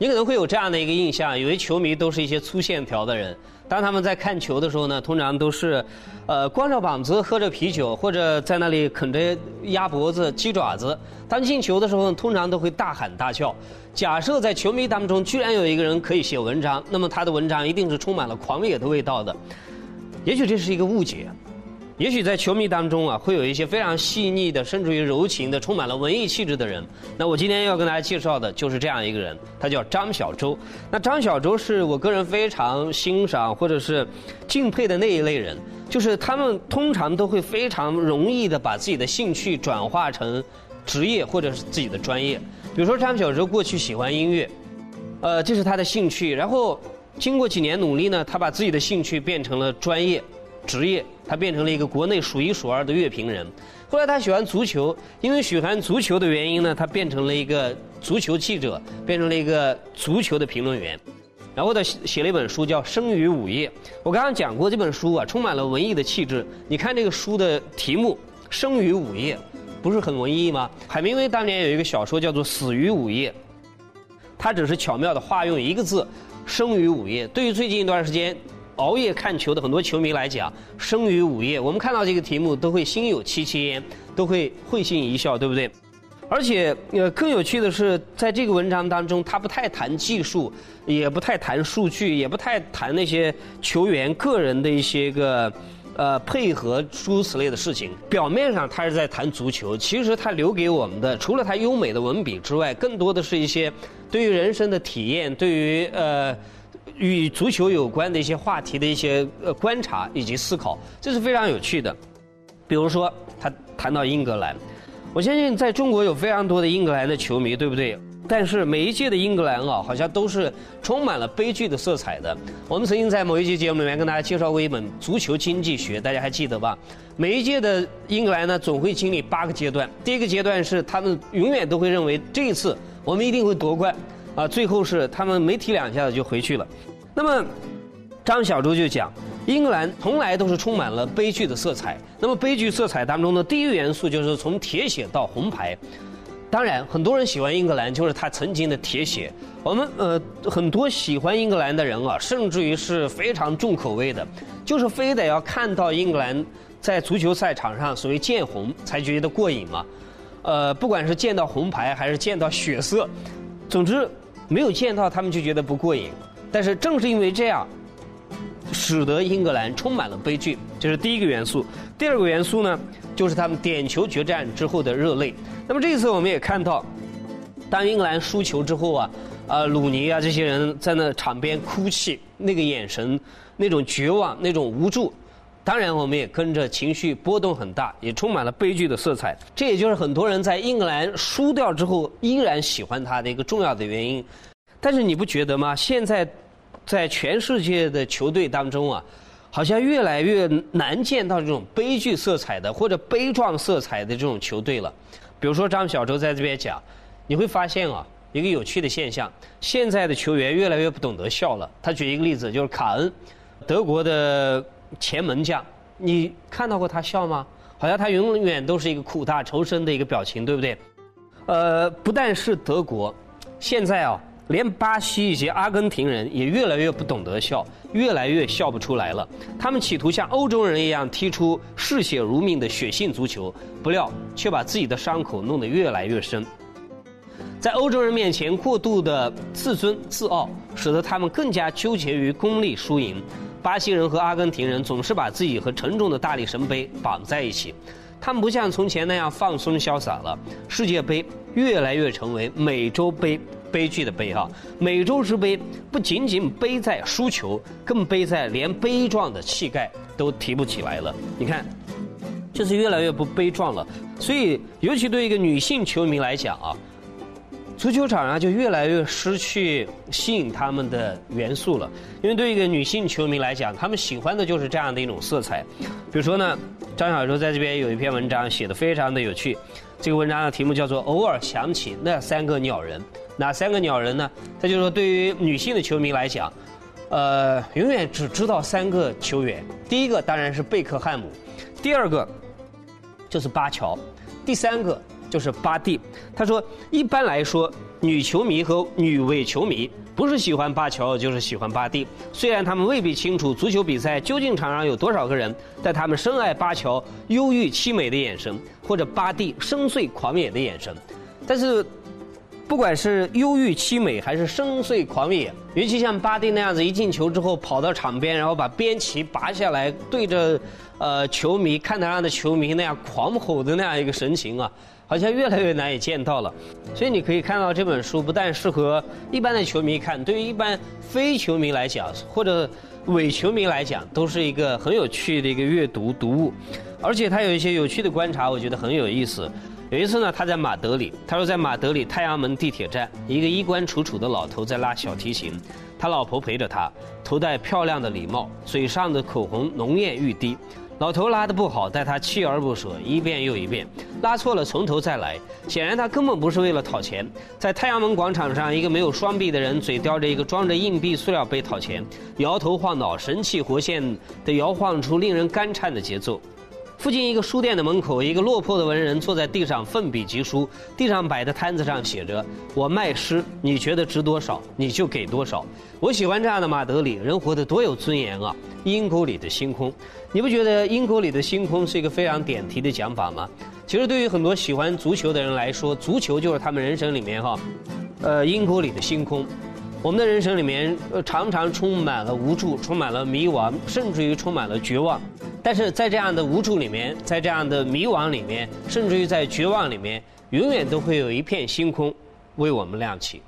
你可能会有这样的一个印象，以为球迷都是一些粗线条的人。当他们在看球的时候呢，通常都是，呃，光着膀子喝着啤酒，或者在那里啃着鸭脖子、鸡爪子。当进球的时候，通常都会大喊大叫。假设在球迷当中居然有一个人可以写文章，那么他的文章一定是充满了狂野的味道的。也许这是一个误解。也许在球迷当中啊，会有一些非常细腻的，甚至于柔情的，充满了文艺气质的人。那我今天要跟大家介绍的就是这样一个人，他叫张小舟。那张小舟是我个人非常欣赏或者是敬佩的那一类人，就是他们通常都会非常容易的把自己的兴趣转化成职业或者是自己的专业。比如说张小舟过去喜欢音乐，呃，这是他的兴趣。然后经过几年努力呢，他把自己的兴趣变成了专业。职业，他变成了一个国内数一数二的乐评人。后来他喜欢足球，因为喜欢足球的原因呢，他变成了一个足球记者，变成了一个足球的评论员。然后他写了一本书叫《生于午夜》。我刚刚讲过这本书啊，充满了文艺的气质。你看这个书的题目《生于午夜》，不是很文艺吗？海明威当年有一个小说叫做《死于午夜》，他只是巧妙的化用一个字“生于午夜”。对于最近一段时间。熬夜看球的很多球迷来讲，生于午夜，我们看到这个题目都会心有戚戚焉，都会会心一笑，对不对？而且，呃，更有趣的是，在这个文章当中，他不太谈技术，也不太谈数据，也不太谈那些球员个人的一些个，呃，配合诸如此类的事情。表面上他是在谈足球，其实他留给我们的，除了他优美的文笔之外，更多的是一些对于人生的体验，对于呃。与足球有关的一些话题的一些呃观察以及思考，这是非常有趣的。比如说，他谈到英格兰，我相信在中国有非常多的英格兰的球迷，对不对？但是每一届的英格兰啊，好像都是充满了悲剧的色彩的。我们曾经在某一期节目里面跟大家介绍过一本足球经济学，大家还记得吧？每一届的英格兰呢，总会经历八个阶段。第一个阶段是他们永远都会认为这一次我们一定会夺冠。啊，最后是他们没踢两下子就回去了。那么，张小舟就讲，英格兰从来都是充满了悲剧的色彩。那么悲剧色彩当中的第一个元素就是从铁血到红牌。当然，很多人喜欢英格兰，就是他曾经的铁血。我们呃，很多喜欢英格兰的人啊，甚至于是非常重口味的，就是非得要看到英格兰在足球赛场上所谓见红才觉得过瘾嘛。呃，不管是见到红牌还是见到血色，总之。没有见到他们就觉得不过瘾，但是正是因为这样，使得英格兰充满了悲剧，这是第一个元素。第二个元素呢，就是他们点球决战之后的热泪。那么这一次我们也看到，当英格兰输球之后啊，啊鲁尼啊这些人在那场边哭泣，那个眼神，那种绝望，那种无助。当然，我们也跟着情绪波动很大，也充满了悲剧的色彩。这也就是很多人在英格兰输掉之后依然喜欢他的一个重要的原因。但是你不觉得吗？现在在全世界的球队当中啊，好像越来越难见到这种悲剧色彩的或者悲壮色彩的这种球队了。比如说张小舟在这边讲，你会发现啊，一个有趣的现象：现在的球员越来越不懂得笑了。他举一个例子，就是卡恩，德国的。前门将，你看到过他笑吗？好像他永远都是一个苦大仇深的一个表情，对不对？呃，不但是德国，现在啊，连巴西以及阿根廷人也越来越不懂得笑，越来越笑不出来了。他们企图像欧洲人一样踢出嗜血如命的血性足球，不料却把自己的伤口弄得越来越深。在欧洲人面前过度的自尊自傲，使得他们更加纠结于功利输赢。巴西人和阿根廷人总是把自己和沉重的大力神杯绑在一起，他们不像从前那样放松潇洒了。世界杯越来越成为美洲杯，悲剧的悲哈。美洲之杯不仅仅悲在输球，更悲在连悲壮的气概都提不起来了。你看，就是越来越不悲壮了。所以，尤其对一个女性球迷来讲啊。足球场上就越来越失去吸引他们的元素了，因为对一个女性球迷来讲，他们喜欢的就是这样的一种色彩。比如说呢，张小舟在这边有一篇文章写的非常的有趣，这个文章的题目叫做《偶尔想起那三个鸟人》。哪三个鸟人呢？他就说，对于女性的球迷来讲，呃，永远只知道三个球员。第一个当然是贝克汉姆，第二个就是巴乔，第三个。就是巴蒂。他说，一般来说，女球迷和女伪球迷不是喜欢巴乔，就是喜欢巴蒂。虽然他们未必清楚足球比赛究竟场上有多少个人，但他们深爱巴乔忧郁凄美的眼神，或者巴蒂深邃狂野的眼神。但是。不管是忧郁凄美还是深邃狂野，尤其像巴蒂那样子，一进球之后跑到场边，然后把边旗拔下来，对着呃球迷看台上的球迷那样狂吼的那样一个神情啊，好像越来越难以见到了。所以你可以看到这本书不但适合一般的球迷看，对于一般非球迷来讲，或者伪球迷来讲，都是一个很有趣的一个阅读读物。而且他有一些有趣的观察，我觉得很有意思。有一次呢，他在马德里，他说在马德里太阳门地铁站，一个衣冠楚楚的老头在拉小提琴，他老婆陪着他，头戴漂亮的礼帽，嘴上的口红浓艳欲滴。老头拉的不好，但他锲而不舍，一遍又一遍，拉错了从头再来。显然他根本不是为了讨钱。在太阳门广场上，一个没有双臂的人嘴叼着一个装着硬币塑料杯讨钱，摇头晃脑，神气活现地摇晃出令人肝颤的节奏。附近一个书店的门口，一个落魄的文人坐在地上奋笔疾书。地上摆的摊子上写着：“我卖诗，你觉得值多少，你就给多少。”我喜欢这样的马德里，人活得多有尊严啊！阴沟里的星空，你不觉得阴沟里的星空是一个非常点题的讲法吗？其实对于很多喜欢足球的人来说，足球就是他们人生里面哈，呃，阴沟里的星空。我们的人生里面，呃，常常充满了无助，充满了迷惘，甚至于充满了绝望。但是在这样的无助里面，在这样的迷惘里面，甚至于在绝望里面，永远都会有一片星空为我们亮起。